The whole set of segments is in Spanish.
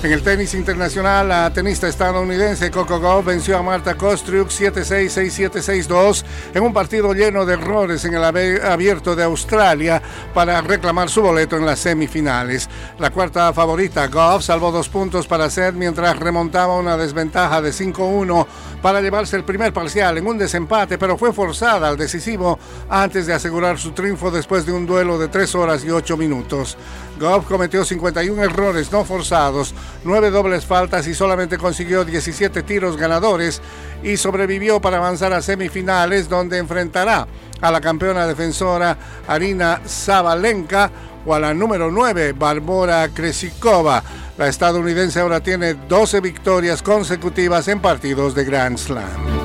En el tenis internacional, la tenista estadounidense Coco Gauff venció a Marta Kostriuk 7-6-6-7-6-2 en un partido lleno de errores en el abierto de Australia para reclamar su boleto en las semifinales. La cuarta favorita, Gauff, salvó dos puntos para hacer mientras remontaba una desventaja de 5-1 para llevarse el primer parcial en un desempate, pero fue forzada al decisivo antes de asegurar su triunfo después de un duelo de 3 horas y 8 minutos. Goff cometió 51 errores no forzados, 9 dobles faltas y solamente consiguió 17 tiros ganadores y sobrevivió para avanzar a semifinales donde enfrentará a la campeona defensora Arina Zabalenka o a la número 9 Barbora Kresikova. La estadounidense ahora tiene 12 victorias consecutivas en partidos de Grand Slam.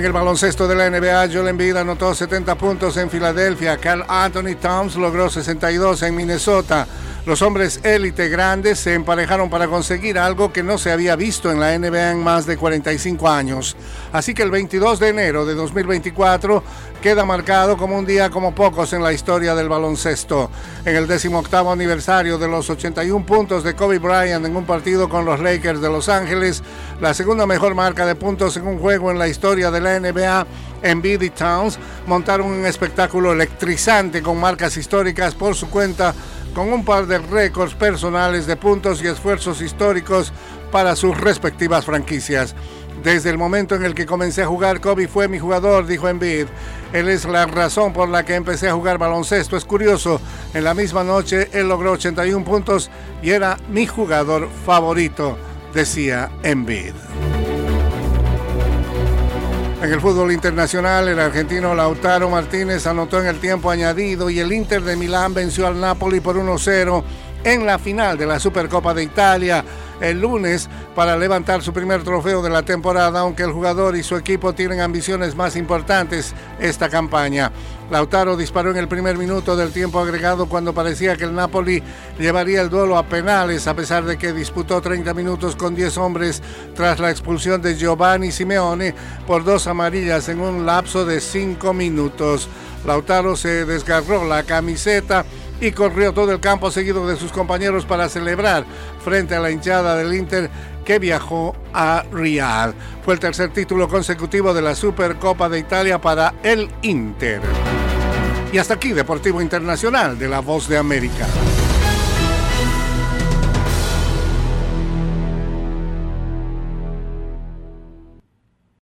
En el baloncesto de la NBA, Joel Embiid anotó 70 puntos en Filadelfia. Carl Anthony Towns logró 62 en Minnesota. Los hombres élite grandes se emparejaron para conseguir algo que no se había visto en la NBA en más de 45 años. Así que el 22 de enero de 2024 queda marcado como un día como pocos en la historia del baloncesto. En el 18 aniversario de los 81 puntos de Kobe Bryant en un partido con los Lakers de Los Ángeles, la segunda mejor marca de puntos en un juego en la historia de la NBA, Embiid y Towns montaron un espectáculo electrizante con marcas históricas por su cuenta con un par de récords personales de puntos y esfuerzos históricos para sus respectivas franquicias. Desde el momento en el que comencé a jugar, Kobe fue mi jugador, dijo Embiid. Él es la razón por la que empecé a jugar baloncesto. Es curioso, en la misma noche él logró 81 puntos y era mi jugador favorito, decía Embiid. En el fútbol internacional, el argentino Lautaro Martínez anotó en el tiempo añadido y el Inter de Milán venció al Napoli por 1-0 en la final de la Supercopa de Italia el lunes para levantar su primer trofeo de la temporada, aunque el jugador y su equipo tienen ambiciones más importantes esta campaña. Lautaro disparó en el primer minuto del tiempo agregado cuando parecía que el Napoli llevaría el duelo a penales, a pesar de que disputó 30 minutos con 10 hombres tras la expulsión de Giovanni Simeone por dos amarillas en un lapso de 5 minutos. Lautaro se desgarró la camiseta y corrió todo el campo seguido de sus compañeros para celebrar frente a la hinchada del Inter que viajó a Riyadh. Fue el tercer título consecutivo de la Supercopa de Italia para el Inter. Y hasta aquí Deportivo Internacional de la Voz de América.